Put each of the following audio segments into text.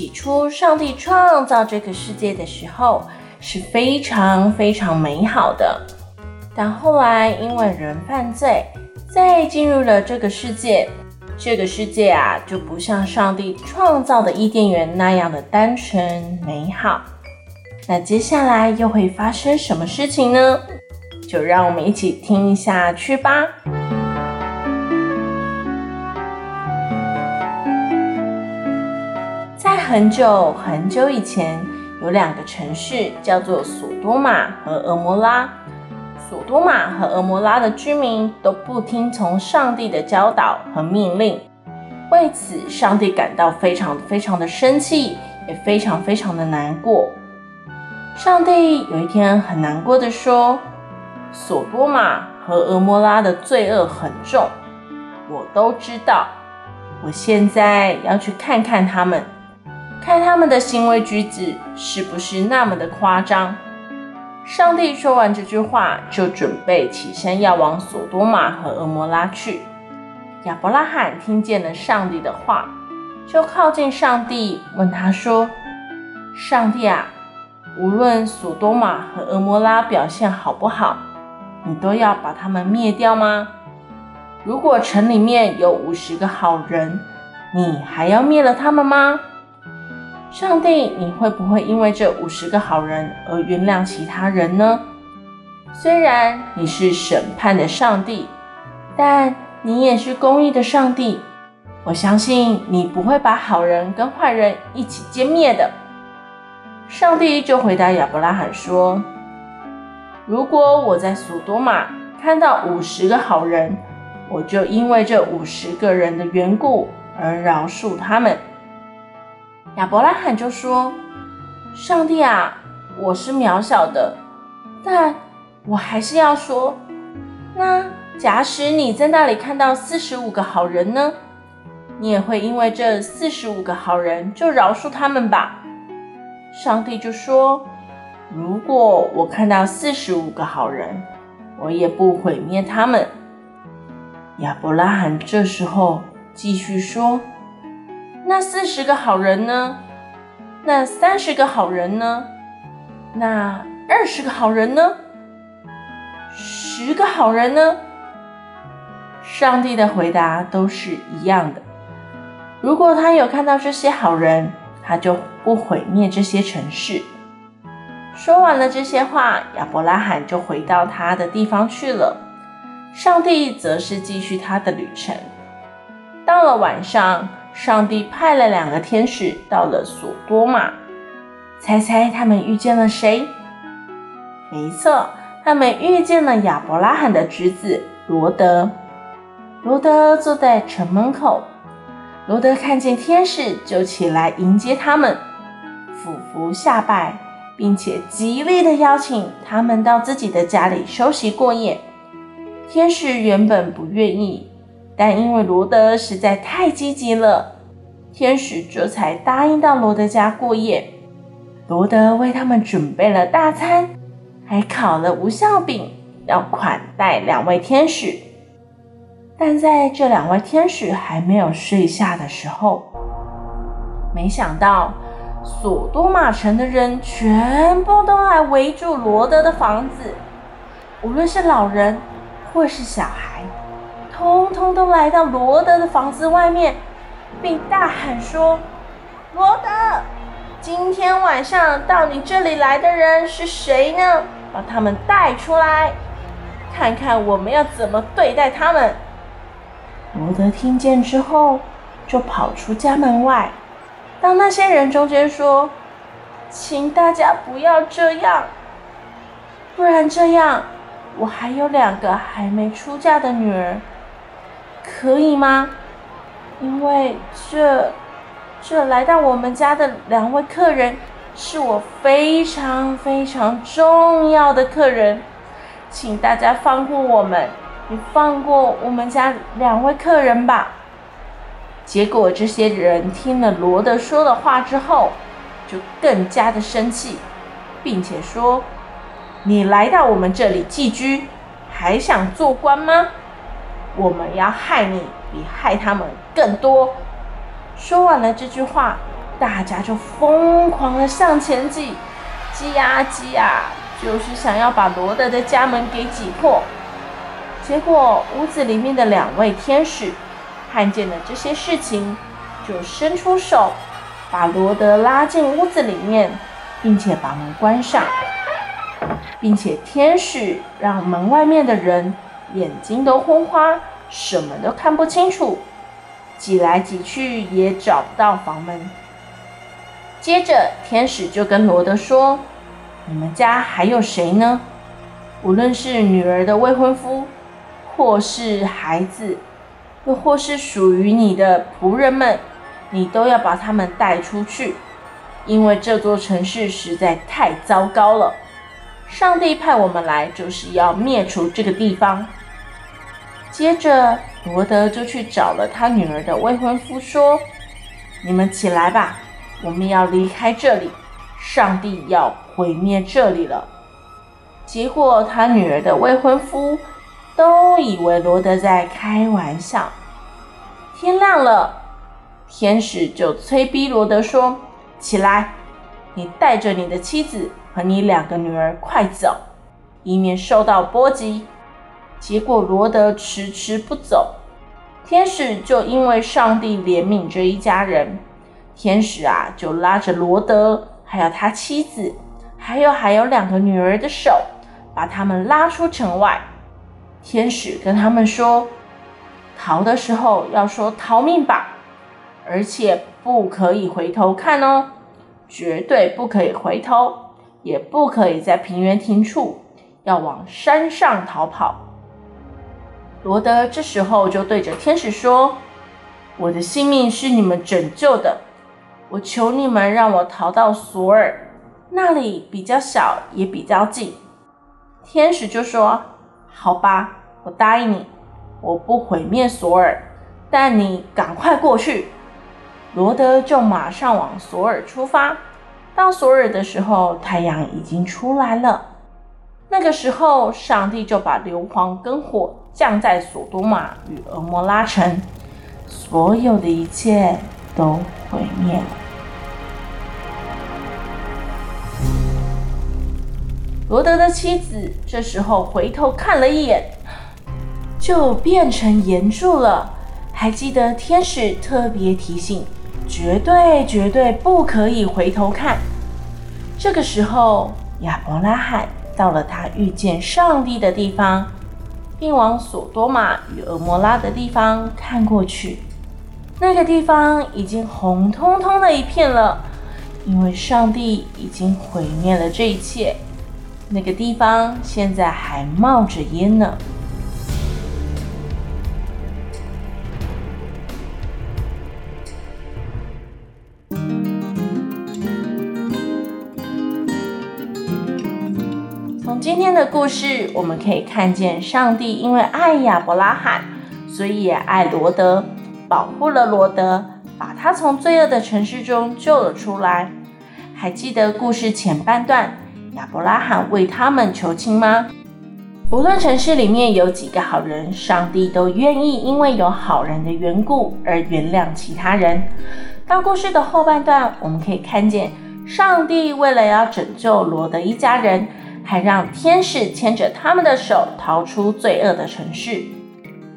起初，上帝创造这个世界的时候是非常非常美好的。但后来因为人犯罪，再进入了这个世界，这个世界啊就不像上帝创造的伊甸园那样的单纯美好。那接下来又会发生什么事情呢？就让我们一起听一下去吧。很久很久以前，有两个城市叫做索多玛和俄摩拉。索多玛和俄摩拉的居民都不听从上帝的教导和命令，为此上帝感到非常非常的生气，也非常非常的难过。上帝有一天很难过的说：“索多玛和俄摩拉的罪恶很重，我都知道。我现在要去看看他们。”看他们的行为举止是不是那么的夸张？上帝说完这句话，就准备起身要往索多玛和蛾摩拉去。亚伯拉罕听见了上帝的话，就靠近上帝，问他说：“上帝啊，无论索多玛和蛾摩拉表现好不好，你都要把他们灭掉吗？如果城里面有五十个好人，你还要灭了他们吗？”上帝，你会不会因为这五十个好人而原谅其他人呢？虽然你是审判的上帝，但你也是公义的上帝。我相信你不会把好人跟坏人一起歼灭的。上帝就回答亚伯拉罕说：“如果我在索多玛看到五十个好人，我就因为这五十个人的缘故而饶恕他们。”亚伯拉罕就说：“上帝啊，我是渺小的，但我还是要说，那假使你在那里看到四十五个好人呢？你也会因为这四十五个好人就饶恕他们吧？”上帝就说：“如果我看到四十五个好人，我也不毁灭他们。”亚伯拉罕这时候继续说。那四十个好人呢？那三十个好人呢？那二十个好人呢？十个好人呢？上帝的回答都是一样的。如果他有看到这些好人，他就不毁灭这些城市。说完了这些话，亚伯拉罕就回到他的地方去了。上帝则是继续他的旅程。到了晚上。上帝派了两个天使到了索多玛，猜猜他们遇见了谁？没错，他们遇见了亚伯拉罕的侄子罗德。罗德坐在城门口，罗德看见天使就起来迎接他们，俯伏下拜，并且极力的邀请他们到自己的家里休息过夜。天使原本不愿意。但因为罗德实在太积极了，天使这才答应到罗德家过夜。罗德为他们准备了大餐，还烤了无酵饼，要款待两位天使。但在这两位天使还没有睡下的时候，没想到索多玛城的人全部都来围住罗德的房子，无论是老人或是小孩。通通都来到罗德的房子外面，并大喊说：“罗德，今天晚上到你这里来的人是谁呢？把他们带出来，看看我们要怎么对待他们。”罗德听见之后，就跑出家门外，到那些人中间说：“请大家不要这样，不然这样，我还有两个还没出嫁的女儿。”可以吗？因为这这来到我们家的两位客人，是我非常非常重要的客人，请大家放过我们，也放过我们家两位客人吧。”结果这些人听了罗德说的话之后，就更加的生气，并且说：“你来到我们这里寄居，还想做官吗？我们要害你，比害他们更多。”说完了这句话，大家就疯狂的向前挤，挤呀挤呀，就是想要把罗德的家门给挤破。结果屋子里面的两位天使看见了这些事情，就伸出手，把罗德拉进屋子里面，并且把门关上，并且天使让门外面的人眼睛都昏花，什么都看不清楚。挤来挤去也找不到房门。接着，天使就跟罗德说：“你们家还有谁呢？无论是女儿的未婚夫，或是孩子，又或是属于你的仆人们，你都要把他们带出去，因为这座城市实在太糟糕了。上帝派我们来，就是要灭除这个地方。”接着，罗德就去找了他女儿的未婚夫，说：“你们起来吧，我们要离开这里。上帝要毁灭这里了。”结果，他女儿的未婚夫都以为罗德在开玩笑。天亮了，天使就催逼罗德说：“起来，你带着你的妻子和你两个女儿快走，以免受到波及。”结果罗德迟迟不走，天使就因为上帝怜悯这一家人，天使啊就拉着罗德，还有他妻子，还有还有两个女儿的手，把他们拉出城外。天使跟他们说，逃的时候要说逃命吧，而且不可以回头看哦，绝对不可以回头，也不可以在平原停处，要往山上逃跑。罗德这时候就对着天使说：“我的性命是你们拯救的，我求你们让我逃到索尔，那里比较小也比较近。”天使就说：“好吧，我答应你，我不毁灭索尔，但你赶快过去。”罗德就马上往索尔出发。到索尔的时候，太阳已经出来了。那个时候，上帝就把硫磺跟火降在索多玛与蛾摩拉城，所有的一切都毁灭了。罗德的妻子这时候回头看了一眼，就变成盐柱了。还记得天使特别提醒，绝对绝对不可以回头看。这个时候，亚伯拉罕。到了他遇见上帝的地方，并往索多玛与蛾摩拉的地方看过去，那个地方已经红彤彤的一片了，因为上帝已经毁灭了这一切。那个地方现在还冒着烟呢。从今天的故事，我们可以看见上帝因为爱亚伯拉罕，所以也爱罗德，保护了罗德，把他从罪恶的城市中救了出来。还记得故事前半段，亚伯拉罕为他们求亲吗？无论城市里面有几个好人，上帝都愿意因为有好人的缘故而原谅其他人。到故事的后半段，我们可以看见上帝为了要拯救罗德一家人。还让天使牵着他们的手逃出罪恶的城市。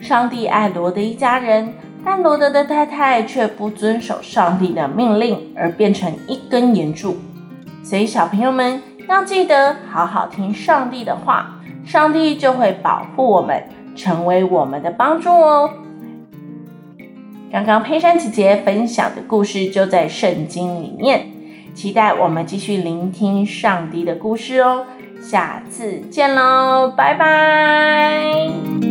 上帝爱罗德一家人，但罗德的太太却不遵守上帝的命令，而变成一根岩柱。所以小朋友们要记得好好听上帝的话，上帝就会保护我们，成为我们的帮助哦。刚刚佩珊姐姐分享的故事就在圣经里面，期待我们继续聆听上帝的故事哦。下次见喽，拜拜。